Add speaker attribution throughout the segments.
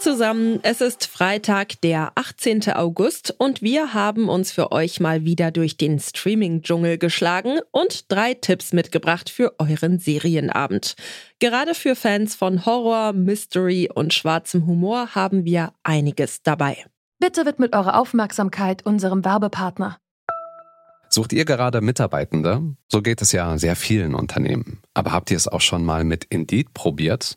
Speaker 1: Zusammen, es ist Freitag, der 18. August und wir haben uns für euch mal wieder durch den Streaming-Dschungel geschlagen und drei Tipps mitgebracht für euren Serienabend. Gerade für Fans von Horror, Mystery und schwarzem Humor haben wir einiges dabei.
Speaker 2: Bitte widmet eure Aufmerksamkeit unserem Werbepartner.
Speaker 3: Sucht ihr gerade Mitarbeitende? So geht es ja sehr vielen Unternehmen. Aber habt ihr es auch schon mal mit Indeed probiert?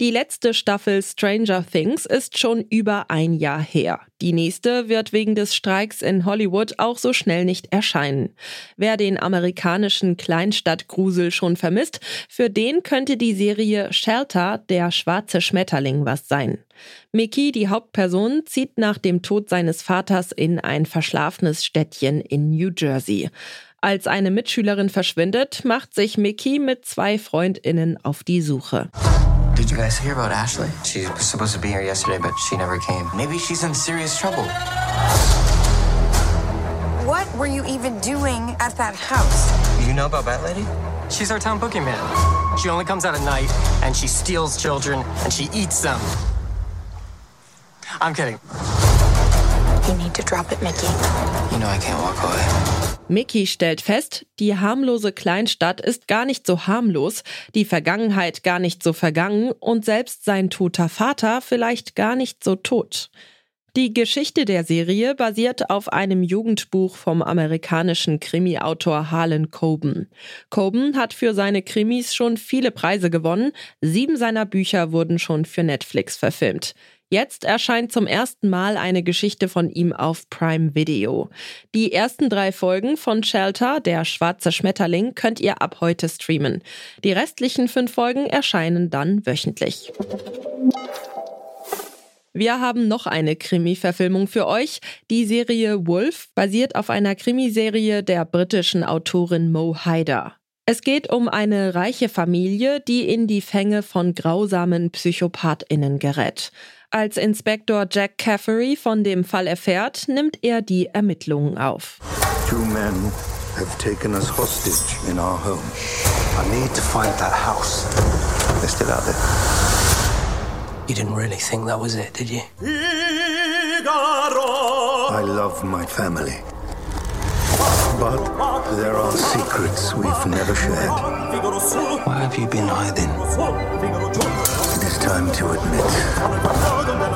Speaker 1: Die letzte Staffel Stranger Things ist schon über ein Jahr her. Die nächste wird wegen des Streiks in Hollywood auch so schnell nicht erscheinen. Wer den amerikanischen Kleinstadtgrusel schon vermisst, für den könnte die Serie Shelter, der schwarze Schmetterling, was sein. Mickey, die Hauptperson, zieht nach dem Tod seines Vaters in ein verschlafenes Städtchen in New Jersey. Als eine Mitschülerin verschwindet, macht sich Mickey mit zwei Freundinnen auf die Suche.
Speaker 4: Did you guys hear about Ashley? She was supposed to be here yesterday, but she never came. Maybe she's in serious trouble.
Speaker 5: What were you even doing at that house?
Speaker 4: You know about Bat Lady?
Speaker 6: She's our town boogeyman. She only comes out at night, and she steals children, and she eats them. I'm kidding.
Speaker 5: You need to drop it, Mickey.
Speaker 4: You know I can't walk away.
Speaker 1: Mickey stellt fest, die harmlose Kleinstadt ist gar nicht so harmlos, die Vergangenheit gar nicht so vergangen und selbst sein toter Vater vielleicht gar nicht so tot. Die Geschichte der Serie basiert auf einem Jugendbuch vom amerikanischen Krimi-Autor Harlan Coben. Coben hat für seine Krimis schon viele Preise gewonnen, sieben seiner Bücher wurden schon für Netflix verfilmt. Jetzt erscheint zum ersten Mal eine Geschichte von ihm auf Prime Video. Die ersten drei Folgen von Shelter, der schwarze Schmetterling, könnt ihr ab heute streamen. Die restlichen fünf Folgen erscheinen dann wöchentlich. Wir haben noch eine Krimi-Verfilmung für euch. Die Serie Wolf basiert auf einer Krimiserie der britischen Autorin Mo Hyder. Es geht um eine reiche Familie, die in die Fänge von grausamen PsychopathInnen gerät. Als Inspektor Jack Caffery von dem Fall erfährt, nimmt er die Ermittlungen auf.
Speaker 7: Two men have taken us hostage in our home. I need to find that house. They're still out there.
Speaker 4: You didn't really think that was it, did you?
Speaker 7: I love my family. But there are secrets we've never shared.
Speaker 4: Why have you been hiding?
Speaker 7: It is time to admit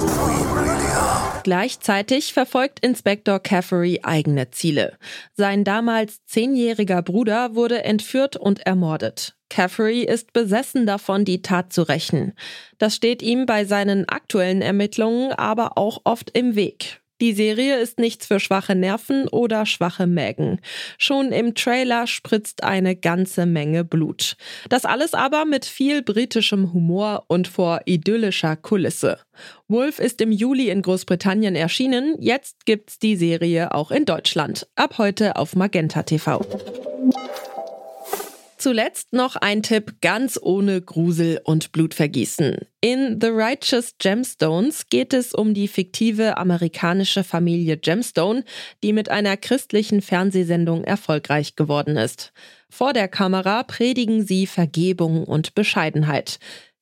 Speaker 7: who we really are.
Speaker 1: Gleichzeitig verfolgt Inspektor Caffery eigene Ziele. Sein damals zehnjähriger Bruder wurde entführt und ermordet. Caffery ist besessen davon, die Tat zu rächen. Das steht ihm bei seinen aktuellen Ermittlungen aber auch oft im Weg. Die Serie ist nichts für schwache Nerven oder schwache Mägen. Schon im Trailer spritzt eine ganze Menge Blut. Das alles aber mit viel britischem Humor und vor idyllischer Kulisse. Wolf ist im Juli in Großbritannien erschienen, jetzt gibt's die Serie auch in Deutschland. Ab heute auf Magenta TV. Zuletzt noch ein Tipp ganz ohne Grusel und Blutvergießen. In The Righteous Gemstones geht es um die fiktive amerikanische Familie Gemstone, die mit einer christlichen Fernsehsendung erfolgreich geworden ist. Vor der Kamera predigen sie Vergebung und Bescheidenheit.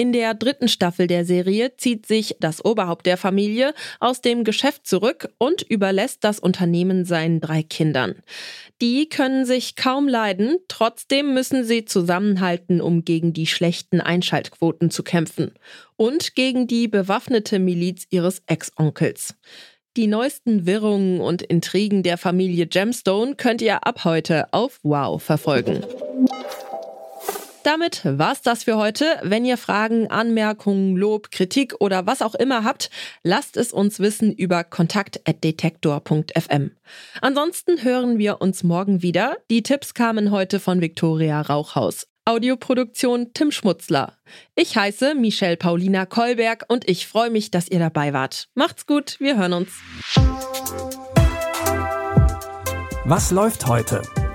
Speaker 1: In der dritten Staffel der Serie zieht sich das Oberhaupt der Familie aus dem Geschäft zurück und überlässt das Unternehmen seinen drei Kindern. Die können sich kaum leiden, trotzdem müssen sie zusammenhalten, um gegen die schlechten Einschaltquoten zu kämpfen und gegen die bewaffnete Miliz ihres Ex-Onkels. Die neuesten Wirrungen und Intrigen der Familie Gemstone könnt ihr ab heute auf Wow verfolgen. Damit war's das für heute. Wenn ihr Fragen, Anmerkungen, Lob, Kritik oder was auch immer habt, lasst es uns wissen über kontakt.detektor.fm. Ansonsten hören wir uns morgen wieder. Die Tipps kamen heute von Viktoria Rauchhaus. Audioproduktion Tim Schmutzler. Ich heiße Michelle Paulina Kolberg und ich freue mich, dass ihr dabei wart. Macht's gut, wir hören uns.
Speaker 8: Was läuft heute?